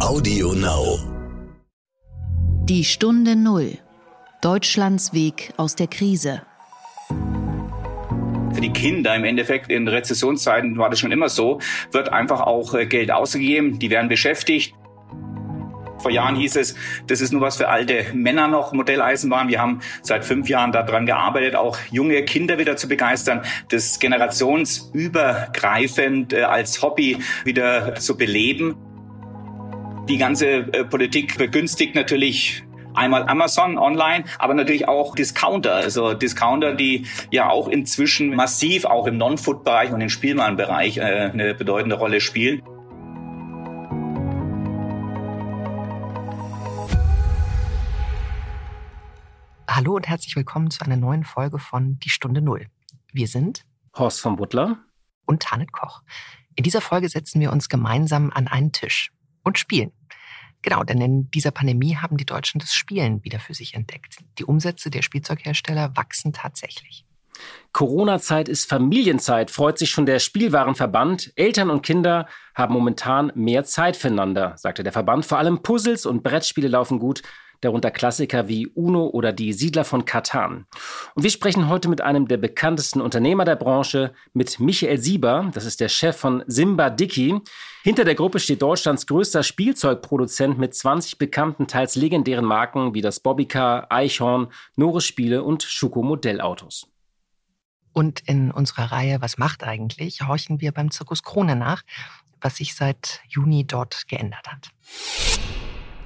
Audio Now. Die Stunde Null. Deutschlands Weg aus der Krise. Für die Kinder im Endeffekt in Rezessionszeiten war das schon immer so, wird einfach auch äh, Geld ausgegeben, die werden beschäftigt. Vor Jahren hieß es, das ist nur was für alte Männer noch, Modelleisenbahn. Wir haben seit fünf Jahren daran gearbeitet, auch junge Kinder wieder zu begeistern, das generationsübergreifend äh, als Hobby wieder zu beleben. Die ganze äh, Politik begünstigt natürlich einmal Amazon online, aber natürlich auch Discounter. Also Discounter, die ja auch inzwischen massiv auch im Non-Food-Bereich und im Spielwarenbereich äh, eine bedeutende Rolle spielen. Hallo und herzlich willkommen zu einer neuen Folge von Die Stunde Null. Wir sind Horst von Butler und Tanit Koch. In dieser Folge setzen wir uns gemeinsam an einen Tisch und spielen. Genau, denn in dieser Pandemie haben die Deutschen das Spielen wieder für sich entdeckt. Die Umsätze der Spielzeughersteller wachsen tatsächlich. Corona-Zeit ist Familienzeit, freut sich schon der Spielwarenverband. Eltern und Kinder haben momentan mehr Zeit füreinander, sagte der Verband. Vor allem Puzzles und Brettspiele laufen gut darunter Klassiker wie Uno oder die Siedler von Katan. Und wir sprechen heute mit einem der bekanntesten Unternehmer der Branche, mit Michael Sieber, das ist der Chef von Simba Dicky. Hinter der Gruppe steht Deutschlands größter Spielzeugproduzent mit 20 bekannten, teils legendären Marken wie das Bobbycar, Eichhorn, Norris Spiele und Schuko Modellautos. Und in unserer Reihe Was macht eigentlich? horchen wir beim Zirkus Krone nach, was sich seit Juni dort geändert hat.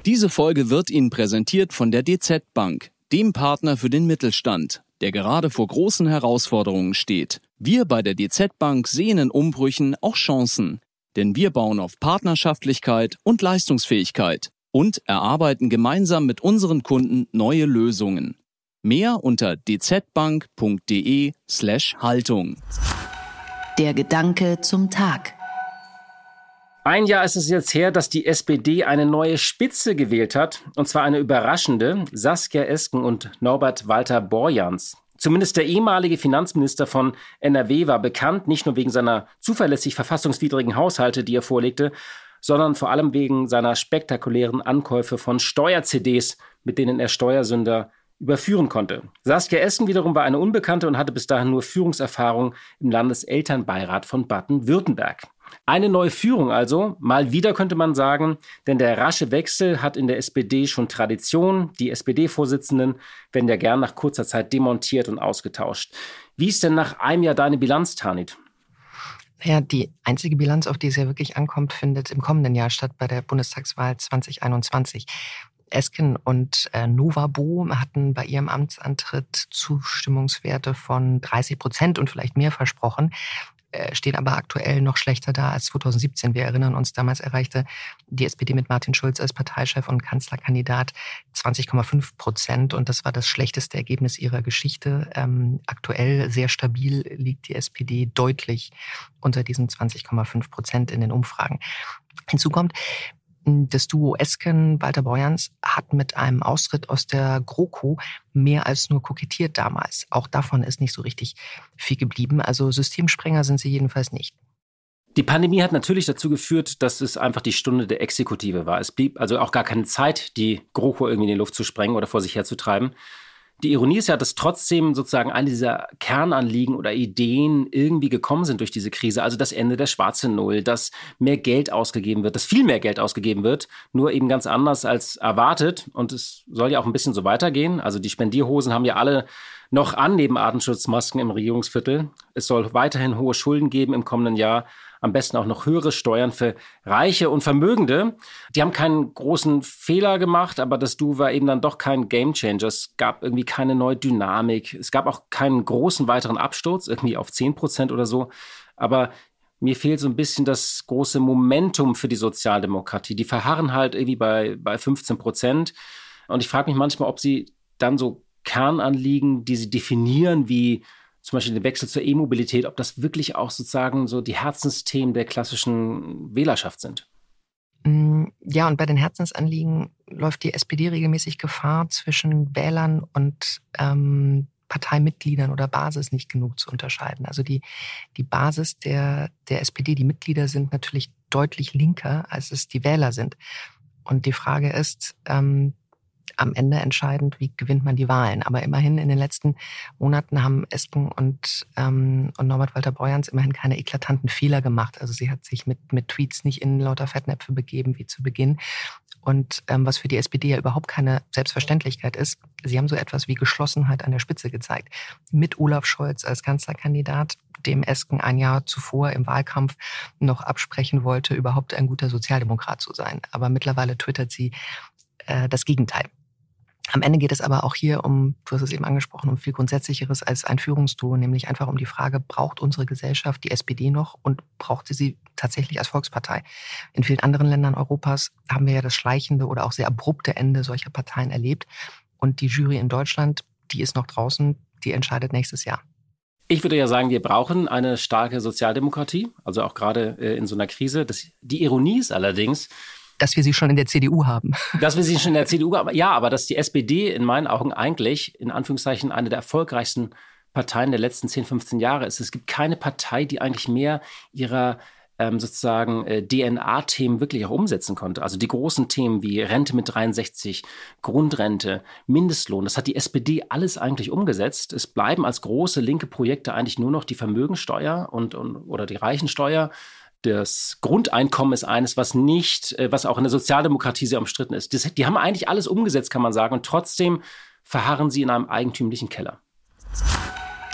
Diese Folge wird Ihnen präsentiert von der DZ Bank, dem Partner für den Mittelstand, der gerade vor großen Herausforderungen steht. Wir bei der DZ Bank sehen in Umbrüchen auch Chancen, denn wir bauen auf Partnerschaftlichkeit und Leistungsfähigkeit und erarbeiten gemeinsam mit unseren Kunden neue Lösungen. Mehr unter dzbank.de slash Haltung. Der Gedanke zum Tag. Ein Jahr ist es jetzt her, dass die SPD eine neue Spitze gewählt hat, und zwar eine überraschende, Saskia Esken und Norbert Walter Borjans. Zumindest der ehemalige Finanzminister von NRW war bekannt, nicht nur wegen seiner zuverlässig verfassungswidrigen Haushalte, die er vorlegte, sondern vor allem wegen seiner spektakulären Ankäufe von Steuer-CDs, mit denen er Steuersünder überführen konnte. Saskia Essen wiederum war eine Unbekannte und hatte bis dahin nur Führungserfahrung im Landeselternbeirat von Baden-Württemberg. Eine neue Führung also, mal wieder könnte man sagen, denn der rasche Wechsel hat in der SPD schon Tradition. Die SPD-Vorsitzenden werden ja gern nach kurzer Zeit demontiert und ausgetauscht. Wie ist denn nach einem Jahr deine Bilanz, Tanit? Ja, die einzige Bilanz, auf die es ja wirklich ankommt, findet im kommenden Jahr statt bei der Bundestagswahl 2021. Esken und äh, Novabo hatten bei ihrem Amtsantritt Zustimmungswerte von 30 Prozent und vielleicht mehr versprochen. Äh, stehen aber aktuell noch schlechter da als 2017. Wir erinnern uns, damals erreichte die SPD mit Martin Schulz als Parteichef und Kanzlerkandidat 20,5 Prozent und das war das schlechteste Ergebnis ihrer Geschichte. Ähm, aktuell sehr stabil liegt die SPD deutlich unter diesen 20,5 Prozent in den Umfragen. Hinzu kommt, das Duo Esken, Walter Borjans, hat mit einem Austritt aus der GroKo mehr als nur kokettiert damals. Auch davon ist nicht so richtig viel geblieben. Also Systemsprenger sind sie jedenfalls nicht. Die Pandemie hat natürlich dazu geführt, dass es einfach die Stunde der Exekutive war. Es blieb also auch gar keine Zeit, die GroKo irgendwie in die Luft zu sprengen oder vor sich herzutreiben. Die Ironie ist ja, dass trotzdem sozusagen eine dieser Kernanliegen oder Ideen irgendwie gekommen sind durch diese Krise. Also das Ende der schwarzen Null, dass mehr Geld ausgegeben wird, dass viel mehr Geld ausgegeben wird, nur eben ganz anders als erwartet. Und es soll ja auch ein bisschen so weitergehen. Also die Spendierhosen haben ja alle noch an neben Atemschutzmasken im Regierungsviertel. Es soll weiterhin hohe Schulden geben im kommenden Jahr am besten auch noch höhere Steuern für Reiche und Vermögende. Die haben keinen großen Fehler gemacht, aber das Du war eben dann doch kein Gamechanger. Es gab irgendwie keine neue Dynamik. Es gab auch keinen großen weiteren Absturz, irgendwie auf 10 Prozent oder so. Aber mir fehlt so ein bisschen das große Momentum für die Sozialdemokratie. Die verharren halt irgendwie bei, bei 15 Prozent. Und ich frage mich manchmal, ob sie dann so Kernanliegen, die sie definieren, wie zum Beispiel den Wechsel zur E-Mobilität, ob das wirklich auch sozusagen so die Herzensthemen der klassischen Wählerschaft sind. Mm, ja, und bei den Herzensanliegen läuft die SPD regelmäßig Gefahr, zwischen Wählern und ähm, Parteimitgliedern oder Basis nicht genug zu unterscheiden. Also die, die Basis der, der SPD, die Mitglieder sind natürlich deutlich linker, als es die Wähler sind. Und die Frage ist, ähm, am Ende entscheidend, wie gewinnt man die Wahlen. Aber immerhin in den letzten Monaten haben Esken und, ähm, und Norbert Walter Borjans immerhin keine eklatanten Fehler gemacht. Also sie hat sich mit, mit Tweets nicht in lauter Fettnäpfe begeben wie zu Beginn. Und ähm, was für die SPD ja überhaupt keine Selbstverständlichkeit ist, sie haben so etwas wie Geschlossenheit an der Spitze gezeigt. Mit Olaf Scholz als Kanzlerkandidat, dem Esken ein Jahr zuvor im Wahlkampf noch absprechen wollte, überhaupt ein guter Sozialdemokrat zu sein. Aber mittlerweile twittert sie äh, das Gegenteil. Am Ende geht es aber auch hier um, du hast es eben angesprochen, um viel Grundsätzlicheres als ein Führungsduo, nämlich einfach um die Frage, braucht unsere Gesellschaft die SPD noch und braucht sie sie tatsächlich als Volkspartei? In vielen anderen Ländern Europas haben wir ja das schleichende oder auch sehr abrupte Ende solcher Parteien erlebt. Und die Jury in Deutschland, die ist noch draußen, die entscheidet nächstes Jahr. Ich würde ja sagen, wir brauchen eine starke Sozialdemokratie, also auch gerade äh, in so einer Krise. Das, die Ironie ist allerdings, dass wir sie schon in der CDU haben. Dass wir sie schon in der CDU haben, ja, aber dass die SPD in meinen Augen eigentlich, in Anführungszeichen, eine der erfolgreichsten Parteien der letzten 10, 15 Jahre ist. Es gibt keine Partei, die eigentlich mehr ihrer ähm, sozusagen äh, DNA-Themen wirklich auch umsetzen konnte. Also die großen Themen wie Rente mit 63, Grundrente, Mindestlohn, das hat die SPD alles eigentlich umgesetzt. Es bleiben als große linke Projekte eigentlich nur noch die Vermögensteuer und, und oder die Reichensteuer das Grundeinkommen ist eines, was nicht, äh, was auch in der Sozialdemokratie sehr umstritten ist. Das, die haben eigentlich alles umgesetzt, kann man sagen, und trotzdem verharren sie in einem eigentümlichen Keller.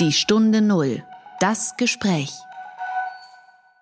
Die Stunde Null. Das Gespräch.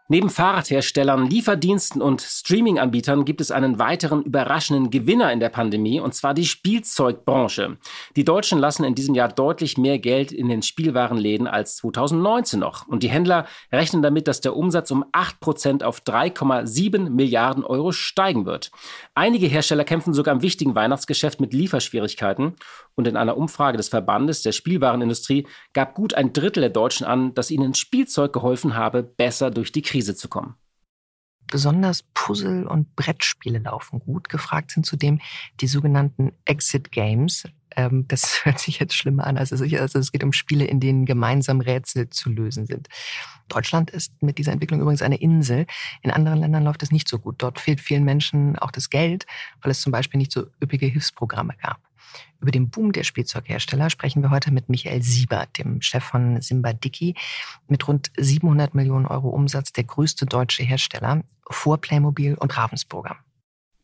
Neben Fahrradherstellern, Lieferdiensten und Streaming-Anbietern gibt es einen weiteren überraschenden Gewinner in der Pandemie, und zwar die Spielzeugbranche. Die Deutschen lassen in diesem Jahr deutlich mehr Geld in den Spielwarenläden als 2019 noch. Und die Händler rechnen damit, dass der Umsatz um 8% auf 3,7 Milliarden Euro steigen wird. Einige Hersteller kämpfen sogar im wichtigen Weihnachtsgeschäft mit Lieferschwierigkeiten. Und in einer Umfrage des Verbandes der Spielwarenindustrie gab gut ein Drittel der Deutschen an, dass ihnen Spielzeug geholfen habe, besser durch die Krise zu kommen. Besonders Puzzle- und Brettspiele laufen gut. Gefragt sind zudem die sogenannten Exit Games. Ähm, das hört sich jetzt schlimmer an. Also, also es geht um Spiele, in denen gemeinsam Rätsel zu lösen sind. Deutschland ist mit dieser Entwicklung übrigens eine Insel. In anderen Ländern läuft es nicht so gut. Dort fehlt vielen Menschen auch das Geld, weil es zum Beispiel nicht so üppige Hilfsprogramme gab. Über den Boom der Spielzeughersteller sprechen wir heute mit Michael Siebert, dem Chef von Simba Dicky, mit rund 700 Millionen Euro Umsatz der größte deutsche Hersteller vor Playmobil und Ravensburger.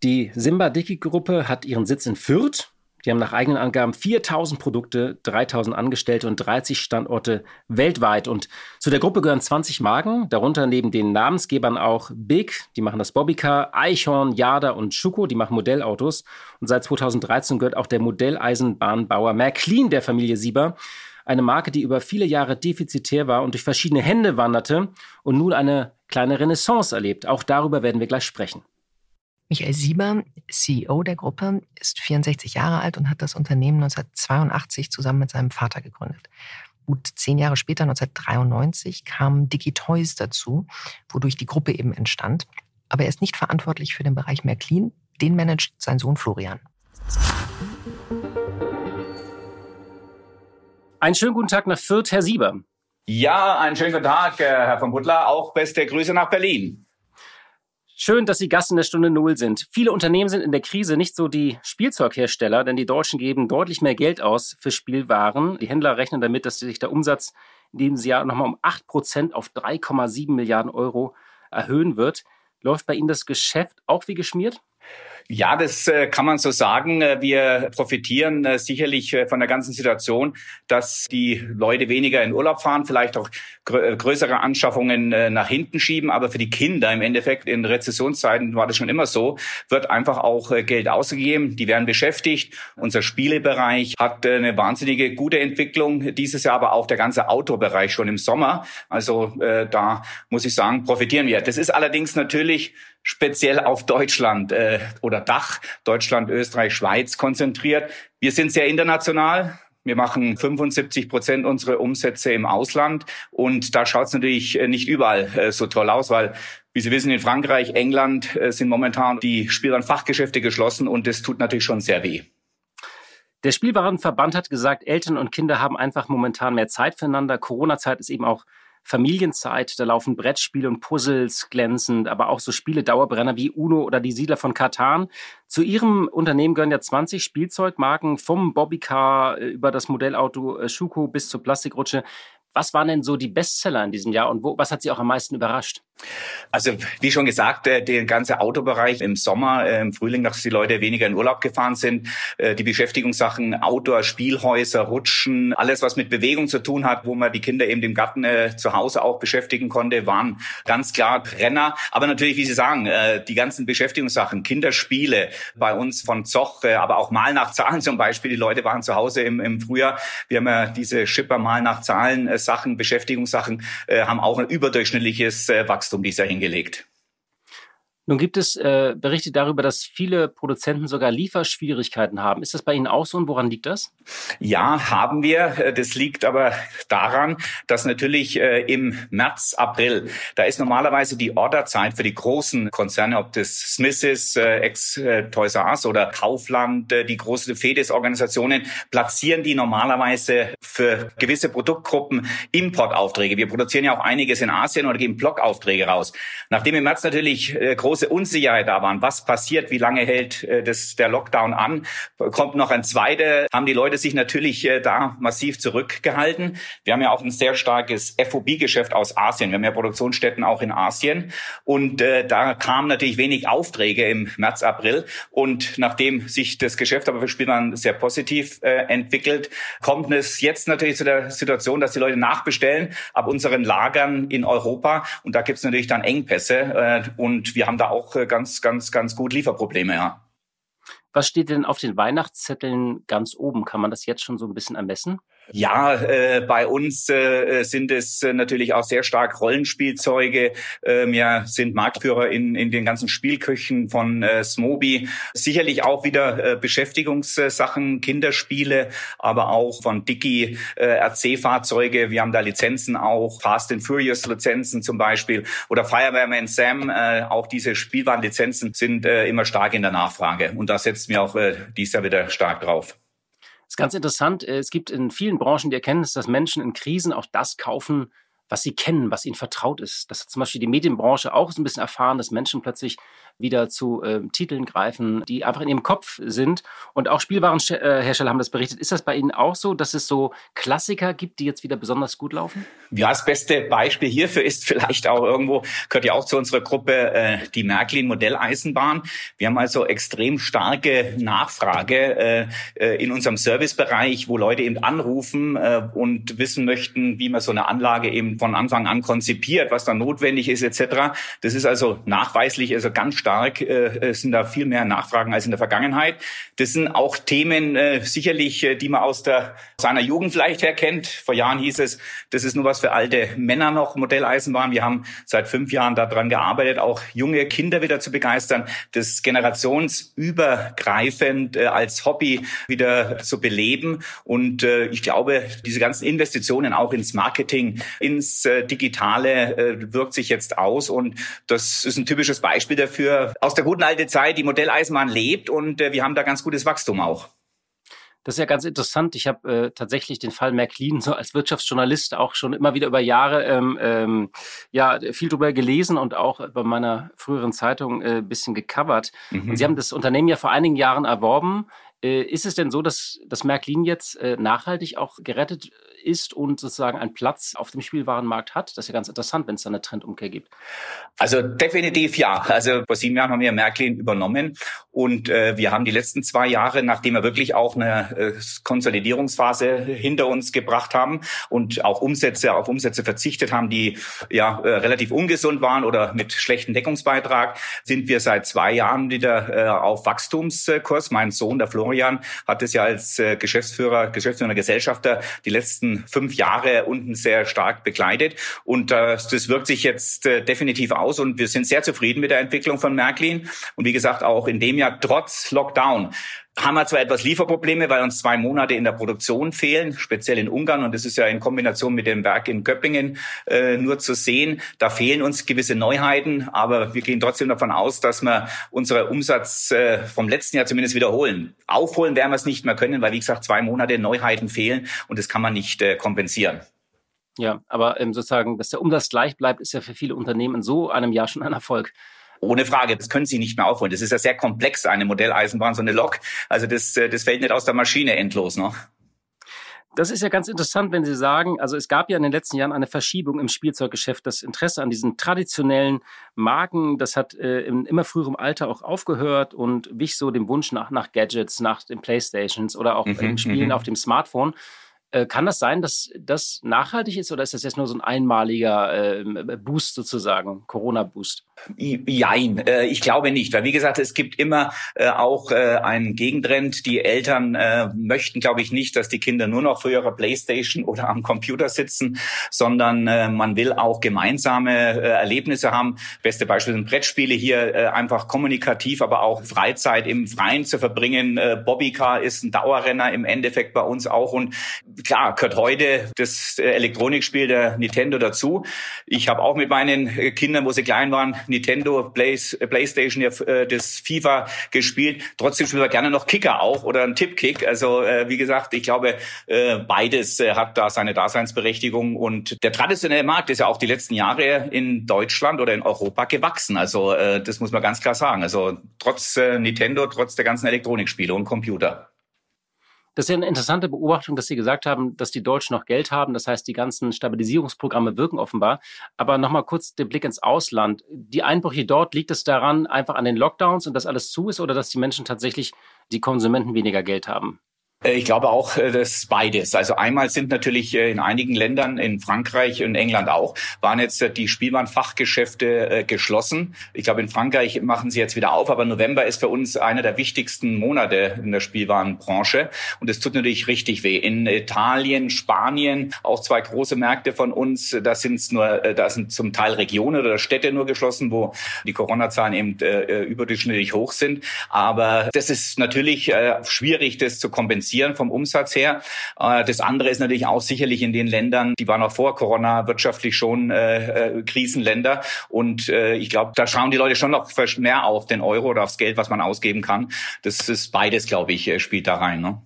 Die Simba Dicky Gruppe hat ihren Sitz in Fürth die haben nach eigenen Angaben 4000 Produkte, 3000 Angestellte und 30 Standorte weltweit. Und zu der Gruppe gehören 20 Marken, darunter neben den Namensgebern auch Big, die machen das Bobbycar, Eichhorn, Jada und Schuko, die machen Modellautos. Und seit 2013 gehört auch der Modelleisenbahnbauer Märklin der Familie Sieber. Eine Marke, die über viele Jahre defizitär war und durch verschiedene Hände wanderte und nun eine kleine Renaissance erlebt. Auch darüber werden wir gleich sprechen. Michael Sieber, CEO der Gruppe, ist 64 Jahre alt und hat das Unternehmen 1982 zusammen mit seinem Vater gegründet. Gut zehn Jahre später, 1993, kam Dicky Toys dazu, wodurch die Gruppe eben entstand. Aber er ist nicht verantwortlich für den Bereich Märklin. Den managt sein Sohn Florian. Einen schönen guten Tag nach Fürth, Herr Sieber. Ja, einen schönen guten Tag, äh, Herr von Butler. Auch beste Grüße nach Berlin. Schön, dass Sie Gast in der Stunde Null sind. Viele Unternehmen sind in der Krise nicht so die Spielzeughersteller, denn die Deutschen geben deutlich mehr Geld aus für Spielwaren. Die Händler rechnen damit, dass sich der Umsatz in diesem Jahr nochmal um 8 Prozent auf 3,7 Milliarden Euro erhöhen wird. Läuft bei Ihnen das Geschäft auch wie geschmiert? Ja, das äh, kann man so sagen. Äh, wir profitieren äh, sicherlich von der ganzen Situation, dass die Leute weniger in Urlaub fahren, vielleicht auch größere Anschaffungen nach hinten schieben. Aber für die Kinder im Endeffekt in Rezessionszeiten war das schon immer so, wird einfach auch Geld ausgegeben. Die werden beschäftigt. Unser Spielebereich hat eine wahnsinnige gute Entwicklung dieses Jahr, aber auch der ganze Outdoor-Bereich schon im Sommer. Also da muss ich sagen, profitieren wir. Das ist allerdings natürlich speziell auf Deutschland äh, oder Dach, Deutschland, Österreich, Schweiz konzentriert. Wir sind sehr international. Wir machen 75 Prozent unserer Umsätze im Ausland und da schaut es natürlich äh, nicht überall äh, so toll aus, weil, wie Sie wissen, in Frankreich, England äh, sind momentan die Spielwarenfachgeschäfte geschlossen und das tut natürlich schon sehr weh. Der Spielwarenverband hat gesagt, Eltern und Kinder haben einfach momentan mehr Zeit füreinander. Corona-Zeit ist eben auch Familienzeit. Da laufen Brettspiele und Puzzles glänzend, aber auch so Spiele Dauerbrenner wie Uno oder die Siedler von Katan. Zu Ihrem Unternehmen gehören ja 20 Spielzeugmarken vom Bobbycar äh, über das Modellauto äh, Schuko bis zur Plastikrutsche. Was waren denn so die Bestseller in diesem Jahr und wo, was hat Sie auch am meisten überrascht? Also wie schon gesagt, äh, der ganze Autobereich im Sommer, äh, im Frühling, dass die Leute weniger in Urlaub gefahren sind, äh, die Beschäftigungssachen, Outdoor, Spielhäuser, Rutschen, alles was mit Bewegung zu tun hat, wo man die Kinder eben im Garten zu Hause auch beschäftigen konnte, waren ganz klar Renner. Aber natürlich, wie Sie sagen, die ganzen Beschäftigungssachen, Kinderspiele bei uns von Zoch, aber auch Mal nach Zahlen zum Beispiel. Die Leute waren zu Hause im, im Frühjahr. Wir haben ja diese Schipper Mal nach Zahlen Sachen, Beschäftigungssachen, haben auch ein überdurchschnittliches Wachstum Wachstum dieser hingelegt. Nun gibt es äh, Berichte darüber, dass viele Produzenten sogar Lieferschwierigkeiten haben. Ist das bei Ihnen auch so und woran liegt das? Ja, haben wir. Das liegt aber daran, dass natürlich äh, im März, April, da ist normalerweise die Orderzeit für die großen Konzerne, ob das Smith ist, äh, Ex-Toys R Us oder Kaufland, äh, die großen FEDES-Organisationen, platzieren die normalerweise für gewisse Produktgruppen Importaufträge. Wir produzieren ja auch einiges in Asien oder geben Blockaufträge raus. Nachdem im März natürlich äh, große Unsicherheit da waren. Was passiert? Wie lange hält äh, das, der Lockdown an? Kommt noch ein zweiter? Haben die Leute sich natürlich äh, da massiv zurückgehalten? Wir haben ja auch ein sehr starkes FOB-Geschäft aus Asien. Wir haben ja Produktionsstätten auch in Asien. Und äh, da kamen natürlich wenig Aufträge im März, April. Und nachdem sich das Geschäft aber für Spielern sehr positiv äh, entwickelt, kommt es jetzt natürlich zu der Situation, dass die Leute nachbestellen ab unseren Lagern in Europa. Und da gibt es natürlich dann Engpässe. Äh, und wir haben da auch äh, ganz, ganz, ganz gut Lieferprobleme, ja. Was steht denn auf den Weihnachtszetteln ganz oben? Kann man das jetzt schon so ein bisschen ermessen? Ja, äh, bei uns äh, sind es äh, natürlich auch sehr stark Rollenspielzeuge. Äh, wir sind Marktführer in, in den ganzen Spielküchen von äh, Smoby. Sicherlich auch wieder äh, Beschäftigungssachen, Kinderspiele, aber auch von Dicky äh, RC-Fahrzeuge. Wir haben da Lizenzen auch, Fast and Furious Lizenzen zum Beispiel oder Fireman Sam. Äh, auch diese Spielwarenlizenzen sind äh, immer stark in der Nachfrage und da setzen wir auch äh, dies Jahr wieder stark drauf ist ganz interessant. Äh, es gibt in vielen Branchen die Erkenntnis, dass Menschen in Krisen auch das kaufen, was sie kennen, was ihnen vertraut ist. Das hat zum Beispiel die Medienbranche auch so ein bisschen erfahren, dass Menschen plötzlich wieder zu äh, Titeln greifen, die einfach in ihrem Kopf sind. Und auch Spielwarenhersteller haben das berichtet. Ist das bei Ihnen auch so, dass es so Klassiker gibt, die jetzt wieder besonders gut laufen? Ja, das beste Beispiel hierfür ist vielleicht auch irgendwo, gehört ja auch zu unserer Gruppe, äh, die Märklin Modelleisenbahn. Wir haben also extrem starke Nachfrage äh, äh, in unserem Servicebereich, wo Leute eben anrufen äh, und wissen möchten, wie man so eine Anlage eben von Anfang an konzipiert, was da notwendig ist etc. Das ist also nachweislich also ganz stark, äh, sind da viel mehr Nachfragen als in der Vergangenheit. Das sind auch Themen äh, sicherlich, äh, die man aus der seiner Jugend vielleicht her kennt. Vor Jahren hieß es, das ist nur was für alte Männer noch, Modelleisenbahn. Wir haben seit fünf Jahren daran gearbeitet, auch junge Kinder wieder zu begeistern, das generationsübergreifend äh, als Hobby wieder zu beleben. Und äh, ich glaube, diese ganzen Investitionen auch ins Marketing, ins äh, Digitale äh, wirkt sich jetzt aus. Und das ist ein typisches Beispiel dafür, aus der guten alten Zeit, die Modelleisenbahn lebt und äh, wir haben da ganz gutes Wachstum auch. Das ist ja ganz interessant. Ich habe äh, tatsächlich den Fall Märklin so als Wirtschaftsjournalist auch schon immer wieder über Jahre ähm, ähm, ja viel drüber gelesen und auch bei meiner früheren Zeitung äh, bisschen gecovert. Mhm. Und Sie haben das Unternehmen ja vor einigen Jahren erworben. Äh, ist es denn so, dass das Märklin jetzt äh, nachhaltig auch gerettet ist und sozusagen einen Platz auf dem Spielwarenmarkt hat? Das ist ja ganz interessant, wenn es da eine Trendumkehr gibt. Also definitiv ja. Also vor sieben Jahren haben wir Märklin übernommen und äh, wir haben die letzten zwei Jahre, nachdem wir wirklich auch eine äh, Konsolidierungsphase hinter uns gebracht haben und auch Umsätze auf Umsätze verzichtet haben, die ja äh, relativ ungesund waren oder mit schlechten Deckungsbeitrag, sind wir seit zwei Jahren wieder äh, auf Wachstumskurs. Mein Sohn, der Florian, Florian hat es ja als äh, Geschäftsführer, Geschäftsführer Gesellschafter die letzten fünf Jahre unten sehr stark begleitet. Und das, das wirkt sich jetzt äh, definitiv aus und wir sind sehr zufrieden mit der Entwicklung von Märklin. Und wie gesagt, auch in dem Jahr trotz Lockdown haben wir zwar etwas Lieferprobleme, weil uns zwei Monate in der Produktion fehlen, speziell in Ungarn. Und das ist ja in Kombination mit dem Werk in Göppingen äh, nur zu sehen. Da fehlen uns gewisse Neuheiten, aber wir gehen trotzdem davon aus, dass wir unseren Umsatz äh, vom letzten Jahr zumindest wiederholen. Aufholen werden wir es nicht mehr können, weil, wie gesagt, zwei Monate Neuheiten fehlen und das kann man nicht äh, kompensieren. Ja, aber ähm, sozusagen, dass der Umsatz gleich bleibt, ist ja für viele Unternehmen in so einem Jahr schon ein Erfolg. Ohne Frage, das können Sie nicht mehr aufholen. Das ist ja sehr komplex, eine Modelleisenbahn, so eine Lok. Also das, äh, das fällt nicht aus der Maschine endlos noch. Das ist ja ganz interessant, wenn Sie sagen, also es gab ja in den letzten Jahren eine Verschiebung im Spielzeuggeschäft. Das Interesse an diesen traditionellen Marken, das hat äh, in immer früherem Alter auch aufgehört und wich so dem Wunsch nach, nach Gadgets, nach den Playstations oder auch mhm, Spielen mhm. auf dem Smartphone. Äh, kann das sein, dass das nachhaltig ist oder ist das jetzt nur so ein einmaliger äh, Boost sozusagen, Corona-Boost? Jein, äh, ich glaube nicht, weil wie gesagt, es gibt immer äh, auch äh, einen Gegentrend. Die Eltern äh, möchten, glaube ich, nicht, dass die Kinder nur noch vor ihrer Playstation oder am Computer sitzen, sondern äh, man will auch gemeinsame äh, Erlebnisse haben. Beste Beispiel sind Brettspiele hier, äh, einfach kommunikativ, aber auch Freizeit im Freien zu verbringen. Äh, Bobbycar ist ein Dauerrenner im Endeffekt bei uns auch und klar, gehört heute das äh, Elektronikspiel der Nintendo dazu. Ich habe auch mit meinen äh, Kindern, wo sie klein waren, Nintendo, Play, äh, PlayStation, ja, das FIFA gespielt. Trotzdem spielen wir gerne noch Kicker auch oder ein Tippkick. Also wie gesagt, ich glaube, beides hat da seine Daseinsberechtigung. Und der traditionelle Markt ist ja auch die letzten Jahre in Deutschland oder in Europa gewachsen. Also das muss man ganz klar sagen. Also trotz Nintendo, trotz der ganzen Elektronikspiele und Computer. Das ist ja eine interessante Beobachtung, dass Sie gesagt haben, dass die Deutschen noch Geld haben. Das heißt, die ganzen Stabilisierungsprogramme wirken offenbar. Aber nochmal kurz der Blick ins Ausland. Die Einbrüche dort, liegt es daran einfach an den Lockdowns und dass alles zu ist oder dass die Menschen tatsächlich, die Konsumenten weniger Geld haben? Äh, ich glaube auch, äh, dass beides. Also einmal sind natürlich äh, in einigen Ländern, in Frankreich und England auch, waren jetzt die Spielwarenfachgeschäfte geschlossen. Ich glaube, in Frankreich machen sie jetzt wieder auf, aber November ist für uns einer der wichtigsten Monate in der Spielwarenbranche. Und es tut natürlich richtig weh. In Italien, Spanien, auch zwei große Märkte von uns, da sind nur, da sind zum Teil Regionen oder Städte nur geschlossen, wo die Corona-Zahlen eben überdurchschnittlich hoch sind. Aber das ist natürlich schwierig, das zu kompensieren reduzieren vom Umsatz her. Äh, das andere ist natürlich auch sicherlich in den Ländern, die waren auch vor Corona wirtschaftlich schon äh, äh Krisenländer. Und äh, ich glaube, da schauen die Leute schon noch mehr auf den Euro oder aufs Geld, was man ausgeben kann. Das ist beides, glaube ich, spielt da rein. Ne?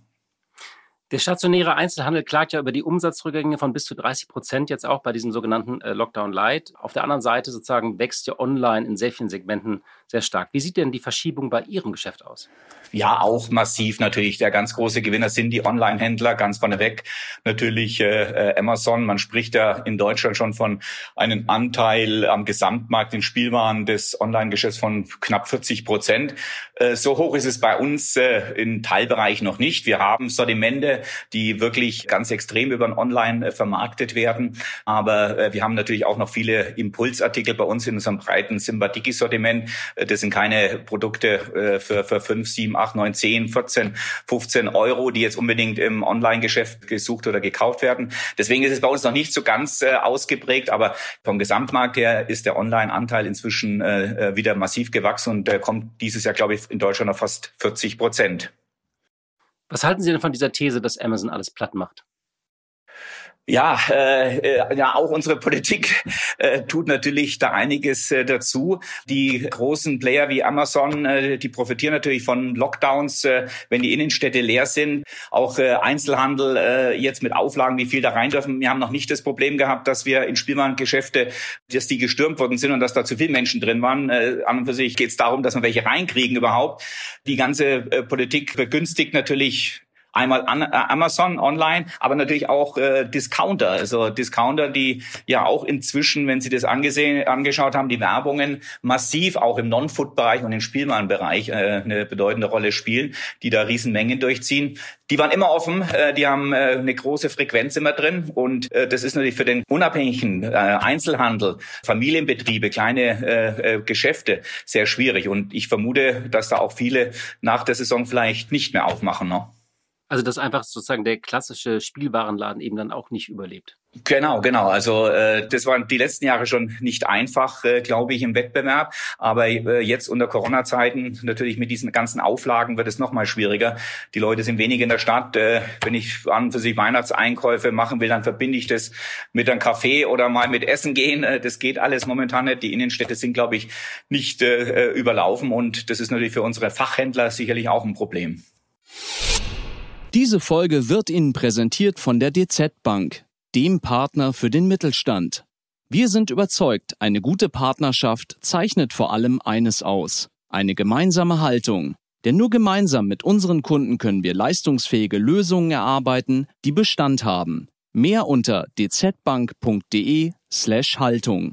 Der stationäre Einzelhandel klagt ja über die Umsatzrückgänge von bis zu 30 Prozent jetzt auch bei diesem sogenannten äh, Lockdown Light. Auf der anderen Seite sozusagen wächst ja online in sehr vielen Segmenten sehr stark. Wie sieht denn die Verschiebung bei Ihrem Geschäft aus? Ja, auch massiv natürlich. Der ganz große Gewinner sind die Online-Händler, ganz vorneweg natürlich äh, äh, Amazon. Man spricht ja in Deutschland schon von einem Anteil am Gesamtmarkt in Spielwaren des Online-Geschäfts von knapp 40 Prozent. Äh, so hoch ist es bei uns äh, im Teilbereich noch nicht. Wir haben Sortimente, die wirklich ganz extrem über ein Online äh, vermarktet werden. Aber äh, wir haben natürlich auch noch viele Impulsartikel bei uns in unserem breiten Simba-Digi-Sortiment, das sind keine Produkte äh, für, für 5, 7, 8, 9, 10, 14, 15 Euro, die jetzt unbedingt im Online-Geschäft gesucht oder gekauft werden. Deswegen ist es bei uns noch nicht so ganz äh, ausgeprägt, aber vom Gesamtmarkt her ist der Online-Anteil inzwischen äh, wieder massiv gewachsen und kommt dieses Jahr, glaube ich, in Deutschland auf fast 40 Prozent. Was halten Sie denn von dieser These, dass Amazon alles platt macht? Ja, äh, äh, ja, auch unsere Politik äh, tut natürlich da einiges äh, dazu. Die großen Player wie Amazon, äh, die profitieren natürlich von Lockdowns, äh, wenn die Innenstädte leer sind. Auch äh, Einzelhandel äh, jetzt mit Auflagen, wie viel da rein dürfen. Wir haben noch nicht das Problem gehabt, dass wir in Spielwarengeschäfte, dass die gestürmt worden sind und dass da zu viele Menschen drin waren. Äh, an und für sich geht es darum, dass wir welche reinkriegen überhaupt. Die ganze äh, Politik begünstigt natürlich Einmal an, äh, Amazon online, aber natürlich auch äh, Discounter. Also Discounter, die ja auch inzwischen, wenn Sie das angesehen, angeschaut haben, die Werbungen massiv auch im Non-Food-Bereich und im Spielwarenbereich äh, eine bedeutende Rolle spielen, die da Riesenmengen durchziehen. Die waren immer offen, äh, die haben äh, eine große Frequenz immer drin und äh, das ist natürlich für den unabhängigen Einzelhandel, Familienbetriebe, kleine Geschäfte sehr schwierig und ich vermute, dass da auch viele nach der Saison vielleicht nicht mehr aufmachen. Ne? Also dass einfach sozusagen der klassische Spielwarenladen eben dann auch nicht überlebt. Genau, genau. Also äh, das waren die letzten Jahre schon nicht einfach, äh, glaube ich, im Wettbewerb. Aber äh, jetzt unter Corona-Zeiten natürlich mit diesen ganzen Auflagen wird es noch mal schwieriger. Die Leute sind wenig in der Stadt. Äh, wenn ich an für sich Weihnachtseinkäufe machen will, dann verbinde ich das mit einem Kaffee oder mal mit Essen gehen. Äh, das geht alles momentan nicht. Die Innenstädte sind, glaube ich, nicht äh, überlaufen. Und das ist natürlich für unsere Fachhändler sicherlich auch ein Problem. Diese Folge wird Ihnen präsentiert von der DZ Bank. dem Partner für den Mittelstand. Wir sind überzeugt, eine gute Partnerschaft zeichnet vor allem eines aus. Eine gemeinsame Haltung. Denn nur gemeinsam mit unseren Kunden können wir leistungsfähige Lösungen erarbeiten, die Bestand haben. Mehr unter dzbank.de slash Haltung.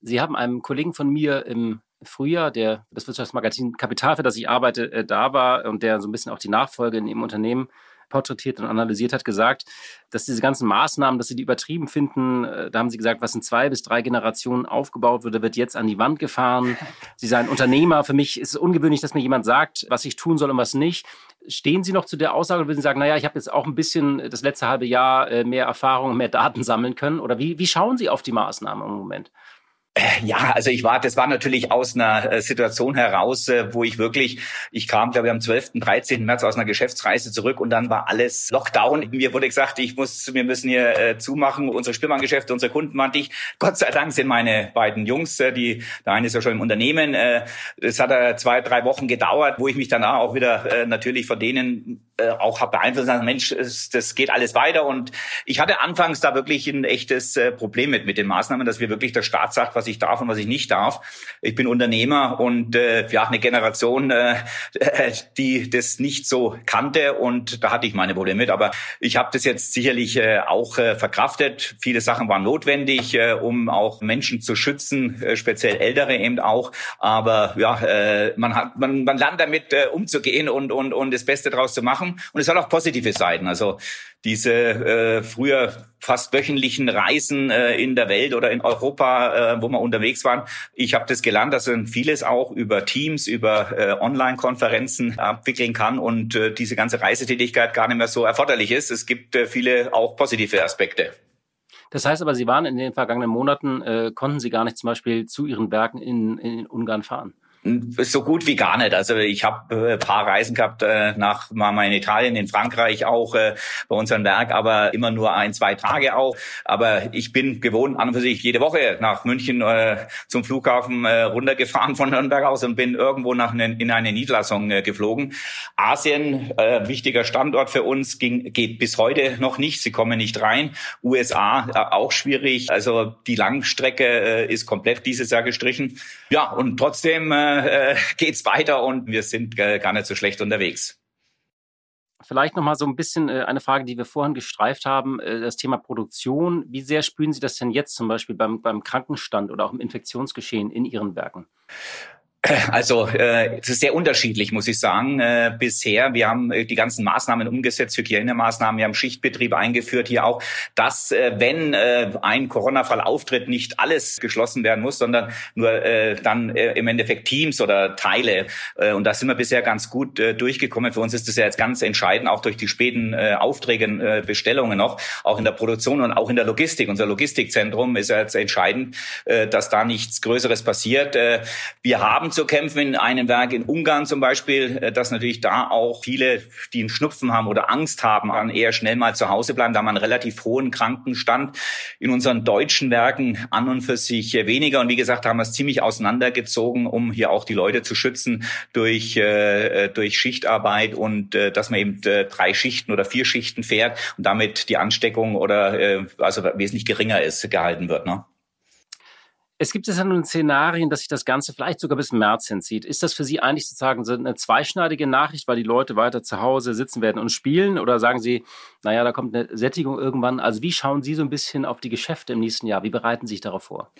Sie haben einem Kollegen von mir im Frühjahr, der das Wirtschaftsmagazin Kapital, für das ich arbeite, äh, da war und der so ein bisschen auch die Nachfolge in Ihrem Unternehmen porträtiert und analysiert hat, gesagt, dass diese ganzen Maßnahmen, dass sie die übertrieben finden. Äh, da haben sie gesagt, was in zwei bis drei Generationen aufgebaut wurde, wird jetzt an die Wand gefahren. Sie seien Unternehmer. Für mich ist es ungewöhnlich, dass mir jemand sagt, was ich tun soll und was nicht. Stehen Sie noch zu der Aussage und würden Sie sagen, naja, ich habe jetzt auch ein bisschen das letzte halbe Jahr äh, mehr Erfahrung, mehr Daten sammeln können? Oder wie, wie schauen Sie auf die Maßnahmen im Moment? Äh, ja, also ich war, das war natürlich aus einer äh, Situation heraus, äh, wo ich wirklich, ich kam, glaube ich, am 12., 13. März aus einer Geschäftsreise zurück und dann war alles Lockdown. Mir wurde gesagt, ich muss, wir müssen hier äh, zumachen, unsere Spielmanngeschäfte, unsere Kunden waren dicht. Gott sei Dank sind meine beiden Jungs, die, der eine ist ja schon im Unternehmen, äh, das hat äh, zwei, drei Wochen gedauert, wo ich mich danach auch wieder äh, natürlich von denen äh, auch habe beeinflusst, sagen, Mensch, das geht alles weiter. Und ich hatte anfangs da wirklich ein echtes äh, Problem mit, mit den Maßnahmen, dass wir wirklich der Staat sagt, was ich darf und was ich nicht darf. Ich bin Unternehmer und äh, ja, eine Generation, äh, die das nicht so kannte und da hatte ich meine Probleme mit. Aber ich habe das jetzt sicherlich äh, auch äh, verkraftet. Viele Sachen waren notwendig, äh, um auch Menschen zu schützen, äh, speziell Ältere eben auch. Aber ja, äh, man hat, man, man lernt damit äh, umzugehen und und und das Beste draus zu machen. Und es hat auch positive Seiten. Also diese äh, früher fast wöchentlichen Reisen äh, in der Welt oder in Europa, äh, wo wir unterwegs waren. Ich habe das gelernt, dass man vieles auch über Teams, über äh, Online-Konferenzen abwickeln kann und äh, diese ganze Reisetätigkeit gar nicht mehr so erforderlich ist. Es gibt äh, viele auch positive Aspekte. Das heißt aber, Sie waren in den vergangenen Monaten, äh, konnten Sie gar nicht zum Beispiel zu Ihren Werken in, in Ungarn fahren? So gut wie gar nicht. Also ich habe äh, paar Reisen gehabt äh, nach mal in Italien, in Frankreich auch äh, bei unserem Werk, aber immer nur ein, zwei Tage auch. Aber ich bin gewohnt an und für sich jede Woche nach München äh, zum Flughafen äh, runtergefahren von Nürnberg aus und bin irgendwo nach ne, in eine Niederlassung äh, geflogen. Asien, äh, wichtiger Standort für uns, ging, geht bis heute noch nicht. Sie kommen nicht rein. USA äh, auch schwierig. Also die Langstrecke äh, ist komplett dieses Jahr gestrichen. Ja, und trotzdem äh, äh, geht's weiter und wir sind äh, gar nicht so schlecht unterwegs. Vielleicht noch mal so ein bisschen äh, eine Frage, die wir vorhin gestreift haben, äh, das Thema Produktion. Wie sehr spüren Sie das denn jetzt zum Beispiel beim, beim Krankenstand oder auch im Infektionsgeschehen in Ihren Werken? Also äh, es ist sehr unterschiedlich, muss ich sagen. Äh, bisher, wir haben äh, die ganzen Maßnahmen umgesetzt, Hygienemaßnahmen, wir haben Schichtbetrieb eingeführt hier auch, dass äh, wenn äh, ein Corona-Fall auftritt, nicht alles geschlossen werden muss, sondern nur äh, dann äh, im Endeffekt Teams oder Teile. Äh, und da sind wir bisher ganz gut äh, durchgekommen. Für uns ist das ja jetzt ganz entscheidend, auch durch die späten äh, Aufträge, äh, Bestellungen noch, auch in der Produktion und auch in der Logistik. Unser Logistikzentrum ist ja jetzt entscheidend, äh, dass da nichts Größeres passiert. Äh, wir haben zu kämpfen in einem Werk in Ungarn zum Beispiel, äh, dass natürlich da auch viele, die einen Schnupfen haben oder Angst haben, dann eher schnell mal zu Hause bleiben, da man einen relativ hohen Krankenstand in unseren deutschen Werken an und für sich weniger. Und wie gesagt, haben wir es ziemlich auseinandergezogen, um hier auch die Leute zu schützen durch, äh, durch Schichtarbeit und äh, dass man eben äh, drei Schichten oder vier Schichten fährt und damit die Ansteckung oder äh, also wesentlich geringer ist, gehalten wird. Ne? Es gibt jetzt ja nun Szenarien, dass sich das Ganze vielleicht sogar bis März hinzieht. Ist das für Sie eigentlich sozusagen so eine zweischneidige Nachricht, weil die Leute weiter zu Hause sitzen werden und spielen? Oder sagen Sie, naja, da kommt eine Sättigung irgendwann? Also wie schauen Sie so ein bisschen auf die Geschäfte im nächsten Jahr? Wie bereiten Sie sich darauf vor?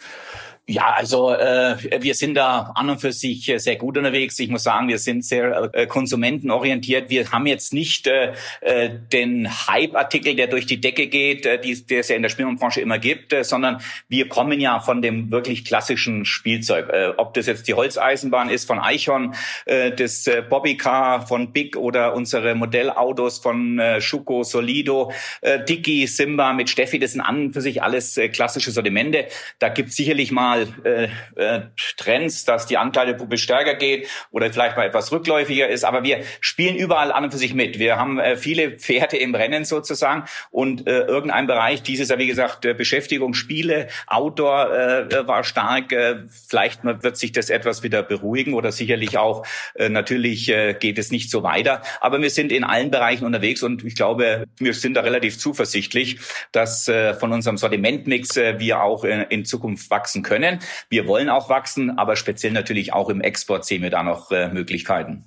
Ja, also äh, wir sind da an und für sich äh, sehr gut unterwegs. Ich muss sagen, wir sind sehr äh, konsumentenorientiert. Wir haben jetzt nicht äh, äh den Hype-Artikel, der durch die Decke geht, äh, die, der es ja in der Spielbranche immer gibt, äh, sondern wir kommen ja von dem wirklich klassischen Spielzeug. Äh, ob das jetzt die Holzeisenbahn ist von Eichhorn, äh, das äh, Bobbycar von Big oder unsere Modellautos von äh, Schuko, Solido, äh, Dicky, Simba mit Steffi, das sind an und für sich alles äh, klassische Sortimente. Da gibt sicherlich mal äh, äh, Trends, dass die Anteile stärker geht oder vielleicht mal etwas rückläufiger ist. Aber wir spielen überall an und für sich mit. Wir haben äh, viele Pferde im Rennen sozusagen und äh, irgendein Bereich, dieses ja wie gesagt äh, Beschäftigung, Spiele, Outdoor äh, war stark. Äh, vielleicht wird sich das etwas wieder beruhigen oder sicherlich auch äh, natürlich äh, geht es nicht so weiter. Aber wir sind in allen Bereichen unterwegs und ich glaube, wir sind da relativ zuversichtlich, dass äh, von unserem Sortimentmix äh, wir auch in, in, Zukunft wachsen können. Wir wollen auch wachsen, aber speziell natürlich auch im Export sehen wir da noch äh, Möglichkeiten.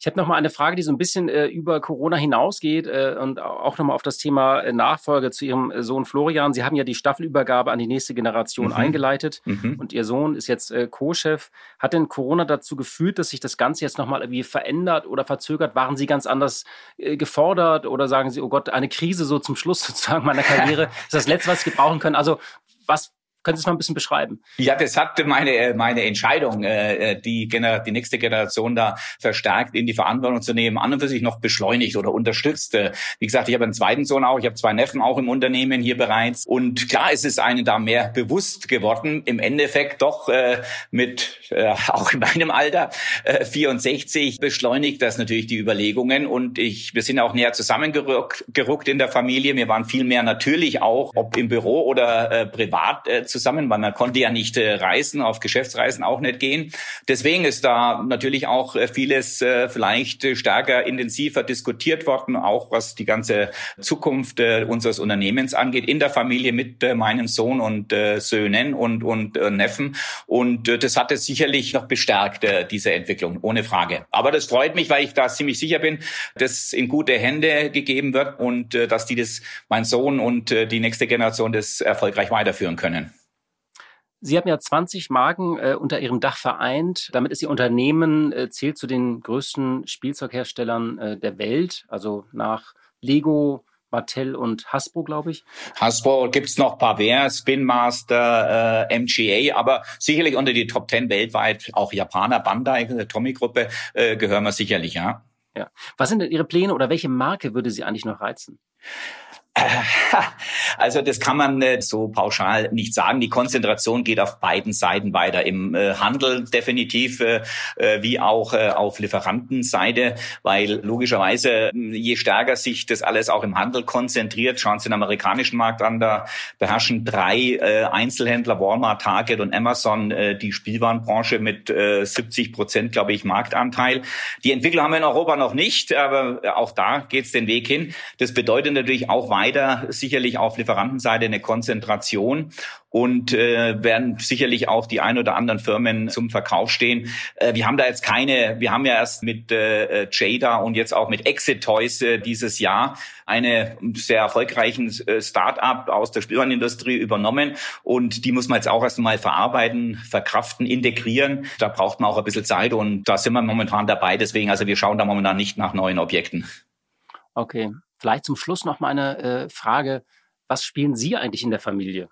Ich habe noch mal eine Frage, die so ein bisschen äh, über Corona hinausgeht äh, und auch noch mal auf das Thema äh, Nachfolge zu Ihrem äh, Sohn Florian. Sie haben ja die Staffelübergabe an die nächste Generation mhm. eingeleitet mhm. und Ihr Sohn ist jetzt äh, Co-Chef. Hat denn Corona dazu geführt, dass sich das Ganze jetzt noch mal irgendwie verändert oder verzögert? Waren Sie ganz anders gefordert oder sagen Sie, oh Gott, eine Krise so zum Schluss sozusagen meiner Karriere ist das Letzte, was Sie gebrauchen können? Also was können Sie es mal ein bisschen beschreiben? Ja, das hat meine, meine Entscheidung, äh, die, Gener die nächste Generation da verstärkt in die Verantwortung zu nehmen, an und für sich noch beschleunigt oder unterstützt. Äh, wie gesagt, ich habe einen zweiten Sohn auch, ich habe zwei Neffen auch im Unternehmen hier bereits. Und klar ist es einem da mehr bewusst geworden, im Endeffekt doch äh, mit, äh, auch in meinem Alter, äh, 64, beschleunigt das natürlich die Überlegungen. Und ich, wir sind auch näher zusammengerückt gerückt in der Familie. Wir waren viel mehr natürlich auch, ob im Büro oder äh, privat, äh, zusammen, weil man konnte ja nicht äh, reisen, auf Geschäftsreisen auch nicht gehen. Deswegen ist da natürlich auch äh, vieles äh, vielleicht stärker, intensiver diskutiert worden, auch was die ganze Zukunft unseres Unternehmens angeht, in der Familie mit meinem Sohn und Söhnen und, und Neffen. Und das hat es sicherlich noch bestärkt, diese Entwicklung, ohne Frage. Aber das freut mich, weil ich da ziemlich sicher bin, dass in gute Hände gegeben wird und dass die das, mein Sohn und die nächste Generation das erfolgreich weiterführen können. Sie haben ja 20 Marken äh, unter Ihrem Dach vereint. Damit ist Ihr Unternehmen, äh, zählt zu den größten Spielzeugherstellern äh, der Welt, also nach Lego, Mattel und Hasbro, glaube ich. Hasbro gibt's noch Paver, Spin Master, äh, MGA, aber sicherlich unter die Top 10 weltweit, auch Japaner, Bandai, der Tommy-Gruppe, äh, gehören wir sicherlich, ja. Ja. Was sind denn Ihre Pläne oder welche Marke würde Sie eigentlich noch reizen? Also das kann man so pauschal nicht sagen. Die Konzentration geht auf beiden Seiten weiter. Im äh, Handel definitiv äh, äh, wie auch auf Lieferantenseite, weil logischerweise je stärker sich das alles auch im Handel konzentriert, schauen Sie den amerikanischen Markt an, da beherrschen drei Einzelhändler, Walmart, Target und Amazon, die Spielwarenbranche mit 70 Prozent, glaube ich, Marktanteil. Die Entwicklung haben wir in Europa noch nicht, aber auch da geht es den Weg hin. Das bedeutet natürlich auch weiter, weiter sicherlich auf Lieferantenseite eine Konzentration und äh, werden sicherlich auch die ein oder anderen Firmen zum Verkauf stehen. Äh, wir haben da jetzt keine, wir haben ja erst mit äh, Jada und jetzt auch mit Exit Toys äh, dieses Jahr eine sehr erfolgreichen äh, Start-up aus der Spielwarenindustrie übernommen und die muss man jetzt auch erst mal verarbeiten, verkraften, integrieren. Da braucht man auch ein bisschen Zeit und da sind wir momentan dabei. Deswegen, also wir schauen da momentan nicht nach neuen Objekten. Okay. Vielleicht zum Schluss noch mal eine äh, Frage. Was spielen Sie eigentlich in der Familie?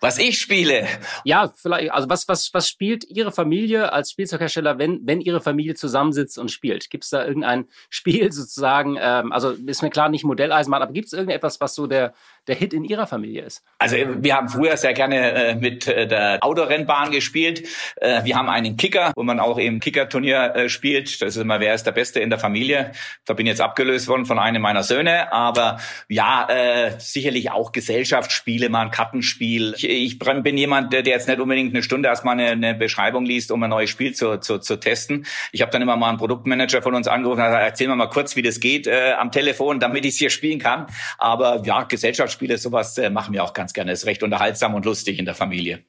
Was ich spiele? Ja, vielleicht, also was, was, was spielt Ihre Familie als Spielzeughersteller, wenn, wenn Ihre Familie zusammensitzt und spielt? Gibt es da irgendein Spiel sozusagen, ähm, also ist mir klar, nicht Modelleisenbahn, aber gibt es irgendetwas, was so der, der Hit in Ihrer Familie ist? Also wir haben früher sehr gerne äh, mit äh, der Autorennbahn gespielt. Äh, wir haben einen Kicker, wo man auch im Kickerturnier äh, spielt. Das ist immer, wer ist der Beste in der Familie? Da bin ich jetzt abgelöst worden von einem meiner Söhne. Aber ja, äh, sicherlich auch Gesellschaftsspiele, mal ein Kartenspiel. Ich, ich bin jemand, der jetzt nicht unbedingt eine Stunde erstmal eine, eine Beschreibung liest, um ein neues Spiel zu, zu, zu testen. Ich habe dann immer mal einen Produktmanager von uns angerufen und gesagt, erzähl mir mal kurz, wie das geht äh, am Telefon, damit ich es hier spielen kann. Aber ja, Gesellschaftsspiele Spiele, sowas äh, machen wir auch ganz gerne. Ist recht unterhaltsam und lustig in der Familie.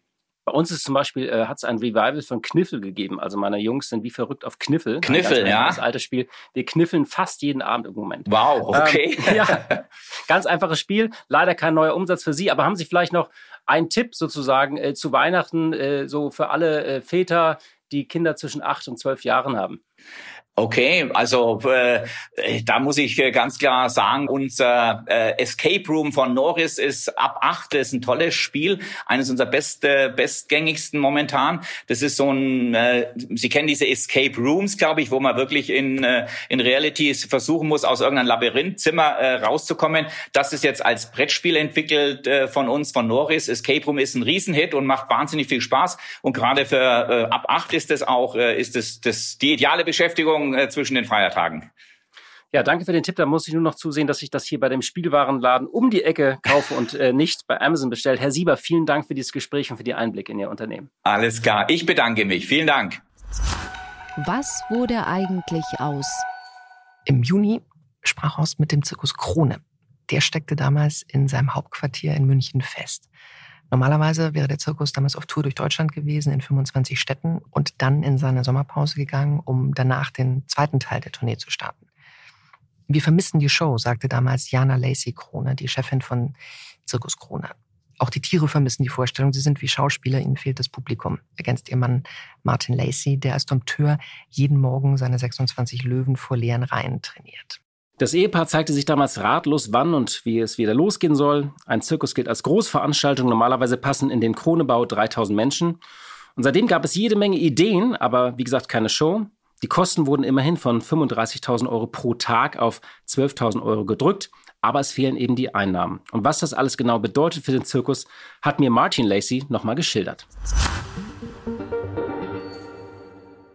Bei uns ist zum Beispiel, äh, hat es ein Revival von Kniffel gegeben. Also meine Jungs sind wie verrückt auf Kniffel. Kniffel, ja. Das alte Spiel. Wir kniffeln fast jeden Abend im Moment. Wow, okay. Ähm, ja, ganz einfaches Spiel. Leider kein neuer Umsatz für Sie. Aber haben Sie vielleicht noch einen Tipp sozusagen äh, zu Weihnachten, äh, so für alle äh, Väter, die Kinder zwischen acht und zwölf Jahren haben? Okay, also äh, da muss ich äh, ganz klar sagen, unser äh, Escape Room von Norris ist ab acht, das ist ein tolles Spiel, eines unserer best, äh, bestgängigsten momentan. Das ist so ein, äh, Sie kennen diese Escape Rooms, glaube ich, wo man wirklich in, äh, in Reality versuchen muss, aus irgendeinem Labyrinthzimmer äh, rauszukommen. Das ist jetzt als Brettspiel entwickelt äh, von uns, von Norris. Escape Room ist ein Riesenhit und macht wahnsinnig viel Spaß. Und gerade für äh, ab acht ist das auch, äh, ist das, das die ideale Beschäftigung äh, zwischen den Feiertagen. Ja, danke für den Tipp. Da muss ich nur noch zusehen, dass ich das hier bei dem Spielwarenladen um die Ecke kaufe und äh, nicht bei Amazon bestelle. Herr Sieber, vielen Dank für dieses Gespräch und für die Einblicke in Ihr Unternehmen. Alles klar. Ich bedanke mich. Vielen Dank. Was wurde eigentlich aus? Im Juni sprach Horst mit dem Zirkus Krone. Der steckte damals in seinem Hauptquartier in München fest. Normalerweise wäre der Zirkus damals auf Tour durch Deutschland gewesen, in 25 Städten und dann in seine Sommerpause gegangen, um danach den zweiten Teil der Tournee zu starten. Wir vermissen die Show, sagte damals Jana Lacey Krone, die Chefin von Zirkus Krone. Auch die Tiere vermissen die Vorstellung, sie sind wie Schauspieler, ihnen fehlt das Publikum, ergänzt ihr Mann Martin Lacey, der als Dompteur jeden Morgen seine 26 Löwen vor leeren Reihen trainiert. Das Ehepaar zeigte sich damals ratlos, wann und wie es wieder losgehen soll. Ein Zirkus gilt als Großveranstaltung. Normalerweise passen in den Kronebau 3000 Menschen. Und seitdem gab es jede Menge Ideen, aber wie gesagt keine Show. Die Kosten wurden immerhin von 35.000 Euro pro Tag auf 12.000 Euro gedrückt, aber es fehlen eben die Einnahmen. Und was das alles genau bedeutet für den Zirkus, hat mir Martin Lacey nochmal geschildert.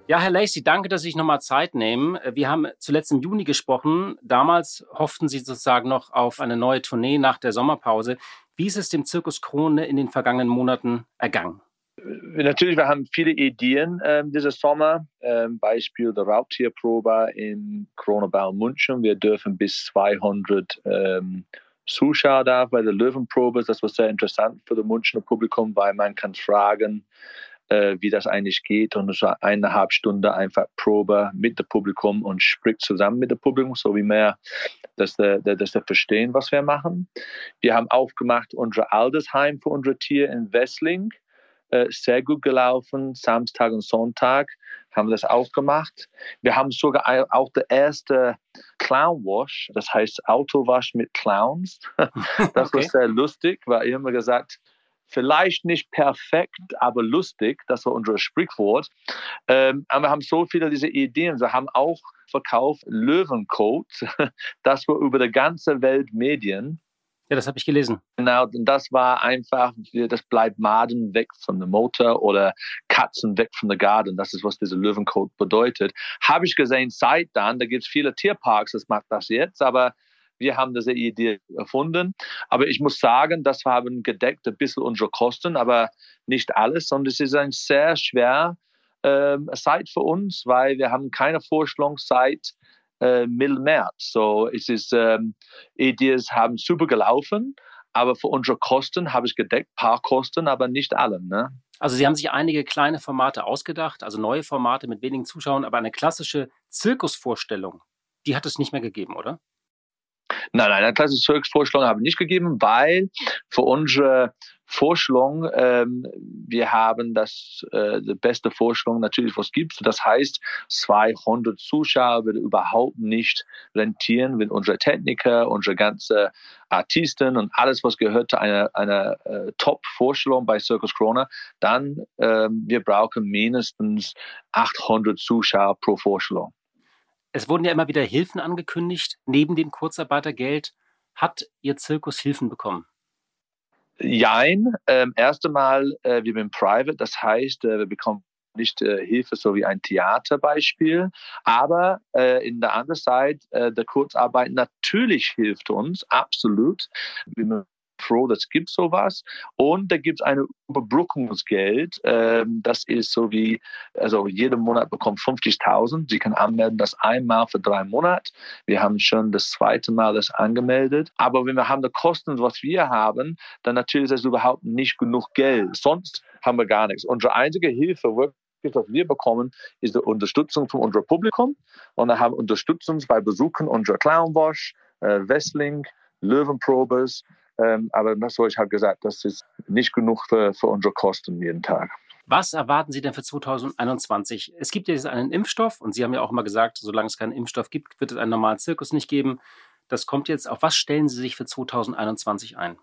Ja, Herr Lacey, danke, dass Sie sich nochmal Zeit nehmen. Wir haben zuletzt im Juni gesprochen. Damals hofften Sie sozusagen noch auf eine neue Tournee nach der Sommerpause. Wie ist es dem Zirkus Krone in den vergangenen Monaten ergangen? Natürlich, wir haben viele Ideen ähm, dieses Sommer. Ähm, Beispiel der Raubtierprobe im Kronebau München. Wir dürfen bis 200 ähm, Zuschauer da bei der Löwenprobe. Das war sehr interessant für das Münchner Publikum, weil man kann fragen, äh, wie das eigentlich geht. Und es war eineinhalb Stunden einfach Probe mit dem Publikum und spricht zusammen mit dem Publikum, so wie mehr, dass sie dass der verstehen, was wir machen. Wir haben aufgemacht unser Altersheim für unsere Tiere in Wessling äh, sehr gut gelaufen. Samstag und Sonntag haben wir das auch gemacht. Wir haben sogar auch der erste Clown Wash, das heißt Autowasch mit Clowns. Das okay. war sehr lustig, weil ich immer gesagt, vielleicht nicht perfekt, aber lustig. Das war unser Sprichwort. Ähm, aber wir haben so viele dieser Ideen. Wir haben auch verkauft Löwencoat. Das war über die ganze Welt Medien. Ja, das habe ich gelesen. Genau, und das war einfach, das bleibt Maden weg von dem Motor oder Katzen weg von der Garten. Das ist, was dieser Löwencode bedeutet. Habe ich gesehen, seit dann, da gibt es viele Tierparks, das macht das jetzt, aber wir haben diese Idee erfunden. Aber ich muss sagen, das haben gedeckt ein bisschen unsere Kosten, aber nicht alles. Und es ist ein sehr schwer ähm, Zeit für uns, weil wir haben keine Vorstellungszeit äh, Mitte März. So, es ist, ähm, Ideas haben super gelaufen, aber für unsere Kosten habe ich gedeckt, paar Kosten, aber nicht alle. Ne? Also Sie haben sich einige kleine Formate ausgedacht, also neue Formate mit wenigen Zuschauern, aber eine klassische Zirkusvorstellung, die hat es nicht mehr gegeben, oder? Nein, nein, eine klassische Zirkusvorstellung habe ich nicht gegeben, weil für unsere Vorstellung, ähm, wir haben das äh, die beste Vorstellung natürlich, was gibt. Das heißt, 200 Zuschauer würde überhaupt nicht rentieren, wenn unsere Techniker, unsere ganze Artisten und alles, was gehört zu einer, einer äh, Top-Vorstellung bei Circus Corona, dann ähm, wir brauchen mindestens 800 Zuschauer pro Vorstellung. Es wurden ja immer wieder Hilfen angekündigt. Neben dem Kurzarbeitergeld hat Ihr Zirkus Hilfen bekommen? Jein. Ähm, erst einmal, äh, wir sind private, das heißt, äh, wir bekommen nicht äh, Hilfe, so wie ein Theaterbeispiel. Aber äh, in der anderen Seite, äh, der Kurzarbeit natürlich hilft uns, absolut. Wir froh, dass es gibt sowas. Und da gibt es ein Überbrückungsgeld. Ähm, das ist so wie, also jeden Monat bekommt 50.000. Sie können anmelden das einmal für drei Monate. Wir haben schon das zweite Mal das angemeldet. Aber wenn wir haben die Kosten, was wir haben, dann natürlich ist das überhaupt nicht genug Geld. Sonst haben wir gar nichts. Unsere einzige Hilfe was wir bekommen, ist die Unterstützung von unserem Publikum. Und wir haben Unterstützung bei Besuchen unserer Clownwash, äh, Wrestling, Löwenprobes, ähm, aber das habe ich halt gesagt, das ist nicht genug für, für unsere Kosten jeden Tag. Was erwarten Sie denn für 2021? Es gibt jetzt einen Impfstoff und Sie haben ja auch mal gesagt, solange es keinen Impfstoff gibt, wird es einen normalen Zirkus nicht geben. Das kommt jetzt. Auf was stellen Sie sich für 2021 ein?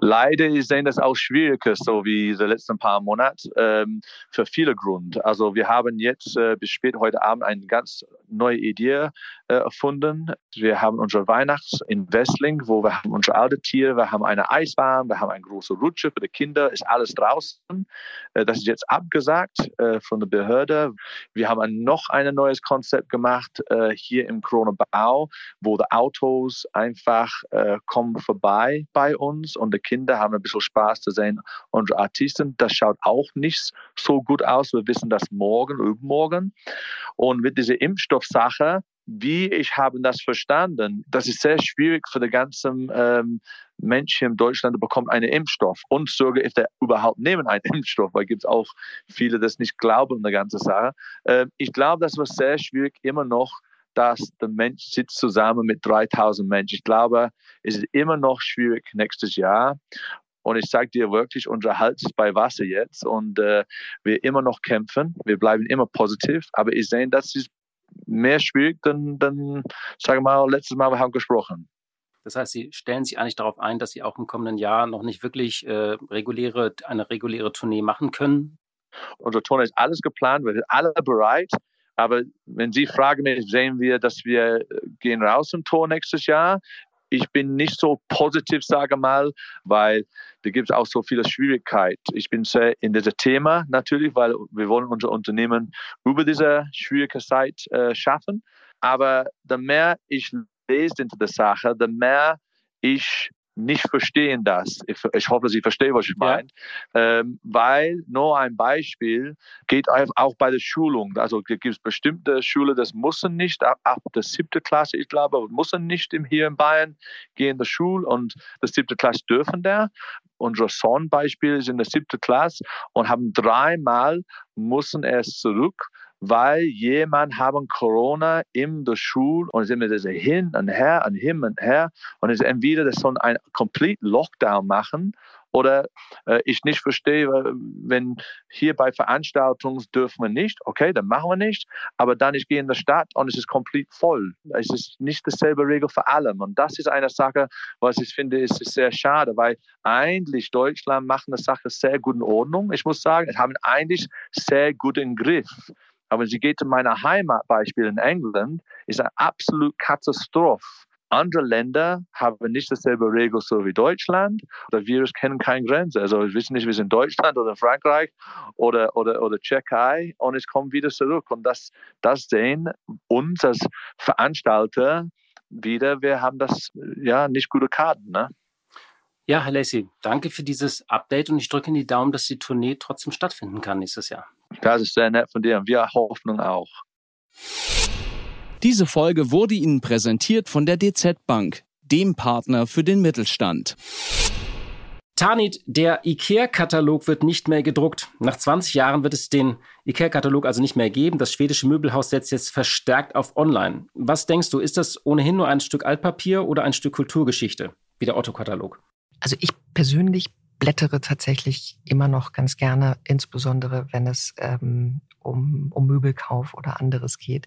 Leider ist das auch schwieriger, so wie die letzten paar Monate, ähm, für viele Gründe. Also wir haben jetzt äh, bis spät heute Abend eine ganz neue Idee äh, erfunden. Wir haben unsere Weihnachts in Westling, wo wir haben unsere alte Tiere, wir haben eine Eisbahn, wir haben eine große Rutsche für die Kinder, ist alles draußen. Äh, das ist jetzt abgesagt äh, von der Behörde. Wir haben ein, noch ein neues Konzept gemacht äh, hier im Kronebau, wo die Autos einfach äh, kommen vorbei bei uns und die Kinder haben ein bisschen Spaß zu sehen. Unsere Artisten, das schaut auch nicht so gut aus. Wir wissen das morgen, übermorgen. Und mit dieser Impfstoffsache, wie ich habe das verstanden, das ist sehr schwierig für die ganzen ähm, Menschen in Deutschland bekommen einen Impfstoff und sogar, if der überhaupt nehmen einen Impfstoff, weil gibt es auch viele, die das nicht glauben, eine ganze Sache. Ähm, ich glaube, das war sehr schwierig immer noch, dass der Mensch sitzt zusammen mit 3000 Menschen. Ich glaube, es ist immer noch schwierig nächstes Jahr. Und ich sage dir wirklich, unser Hals ist bei Wasser jetzt und äh, wir immer noch kämpfen. Wir bleiben immer positiv. Aber ich sehe, das ist mehr schwierig, dann sagen wir mal, letztes Mal wir haben gesprochen. Das heißt, Sie stellen sich eigentlich darauf ein, dass Sie auch im kommenden Jahr noch nicht wirklich äh, reguläre, eine reguläre Tournee machen können? Unsere Tournee ist alles geplant, wir sind alle bereit. Aber wenn Sie fragen mich, sehen wir, dass wir äh, gehen raus im Tor nächstes Jahr ich bin nicht so positiv, sage mal, weil da gibt es auch so viele Schwierigkeiten. Ich bin sehr in diesem Thema natürlich, weil wir wollen unser Unternehmen über diese schwierige Zeit äh, schaffen. Aber je mehr ich lese into der Sache, je mehr ich nicht verstehen das. Ich, ich hoffe, Sie verstehen, was ich meine. Ja. Ähm, weil nur ein Beispiel geht auch bei der Schulung. Also gibt es bestimmte Schulen, das müssen nicht ab, ab der siebten Klasse, ich glaube, müssen nicht im, hier in Bayern gehen in der Schule und der siebte Klasse dürfen da. Unser Sohn Beispiel ist in der siebten Klasse und haben dreimal müssen erst zurück weil jemand haben Corona in der Schule und sind wir das hin und her und hin und her und es entweder das soll ein komplett Lockdown machen oder äh, ich nicht verstehe, wenn hier bei Veranstaltungen dürfen wir nicht, okay, dann machen wir nicht, aber dann ich gehe in der Stadt und es ist komplett voll. Es ist nicht dasselbe Regel für alle und das ist eine Sache, was ich finde, ist, ist sehr schade, weil eigentlich Deutschland macht eine Sache sehr gut in Ordnung. Ich muss sagen, es haben eigentlich sehr guten Griff. Aber sie geht in meine Heimatbeispiel in England, ist eine absolute Katastrophe. Andere Länder haben nicht dasselbe Regel so wie Deutschland. Der Virus kennen keine Grenze. Also wir wissen nicht, wir sind in Deutschland oder Frankreich oder, oder, oder Tschechei und es kommt wieder zurück. Und das, das sehen uns als Veranstalter wieder, wir haben das ja nicht gute Karten. Ne? Ja, Herr Lacey, danke für dieses Update und ich drücke in die Daumen, dass die Tournee trotzdem stattfinden kann nächstes Jahr. Das ist sehr nett von dir und wir hoffen auch. Diese Folge wurde Ihnen präsentiert von der DZ Bank, dem Partner für den Mittelstand. Tanit, der IKEA-Katalog wird nicht mehr gedruckt. Nach 20 Jahren wird es den IKEA-Katalog also nicht mehr geben. Das schwedische Möbelhaus setzt jetzt verstärkt auf Online. Was denkst du, ist das ohnehin nur ein Stück Altpapier oder ein Stück Kulturgeschichte, wie der Otto-Katalog? Also ich persönlich blättere tatsächlich immer noch ganz gerne, insbesondere wenn es ähm, um, um Möbelkauf oder anderes geht.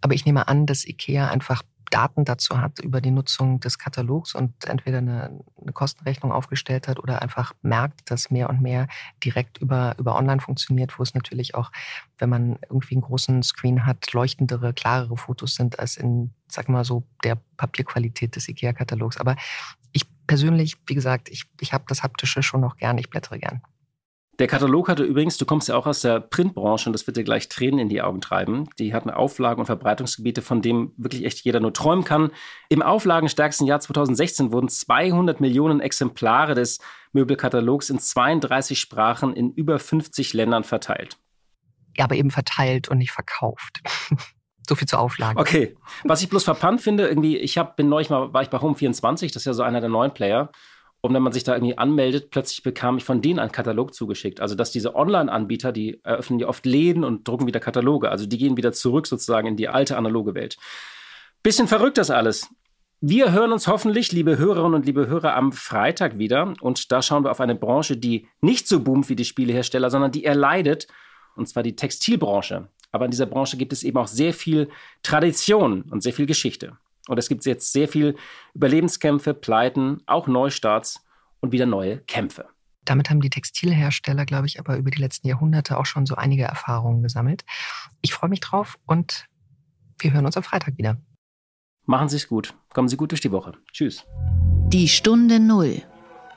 Aber ich nehme an, dass IKEA einfach Daten dazu hat über die Nutzung des Katalogs und entweder eine, eine, Kostenrechnung aufgestellt hat oder einfach merkt, dass mehr und mehr direkt über, über online funktioniert, wo es natürlich auch, wenn man irgendwie einen großen Screen hat, leuchtendere, klarere Fotos sind als in, sag mal so, der Papierqualität des IKEA-Katalogs. Aber persönlich, wie gesagt, ich, ich habe das Haptische schon noch gern, ich blättere gern. Der Katalog hatte übrigens, du kommst ja auch aus der Printbranche und das wird dir gleich Tränen in die Augen treiben. Die hatten Auflagen und Verbreitungsgebiete, von dem wirklich echt jeder nur träumen kann. Im auflagenstärksten Jahr 2016 wurden 200 Millionen Exemplare des Möbelkatalogs in 32 Sprachen in über 50 Ländern verteilt. Ja, aber eben verteilt und nicht verkauft. So viel zur Auflage. Okay. Was ich bloß verpannt finde, irgendwie, ich hab, bin neulich mal, war ich bei Home24, das ist ja so einer der neuen Player. Und wenn man sich da irgendwie anmeldet, plötzlich bekam ich von denen einen Katalog zugeschickt. Also, dass diese Online-Anbieter, die eröffnen ja oft Läden und drucken wieder Kataloge. Also, die gehen wieder zurück sozusagen in die alte analoge Welt. Bisschen verrückt das alles. Wir hören uns hoffentlich, liebe Hörerinnen und liebe Hörer, am Freitag wieder. Und da schauen wir auf eine Branche, die nicht so boomt wie die Spielehersteller, sondern die erleidet. Und zwar die Textilbranche. Aber in dieser Branche gibt es eben auch sehr viel Tradition und sehr viel Geschichte. Und es gibt jetzt sehr viel Überlebenskämpfe, Pleiten, auch Neustarts und wieder neue Kämpfe. Damit haben die Textilhersteller, glaube ich, aber über die letzten Jahrhunderte auch schon so einige Erfahrungen gesammelt. Ich freue mich drauf und wir hören uns am Freitag wieder. Machen Sie es gut. Kommen Sie gut durch die Woche. Tschüss. Die Stunde Null.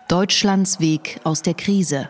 Deutschlands Weg aus der Krise.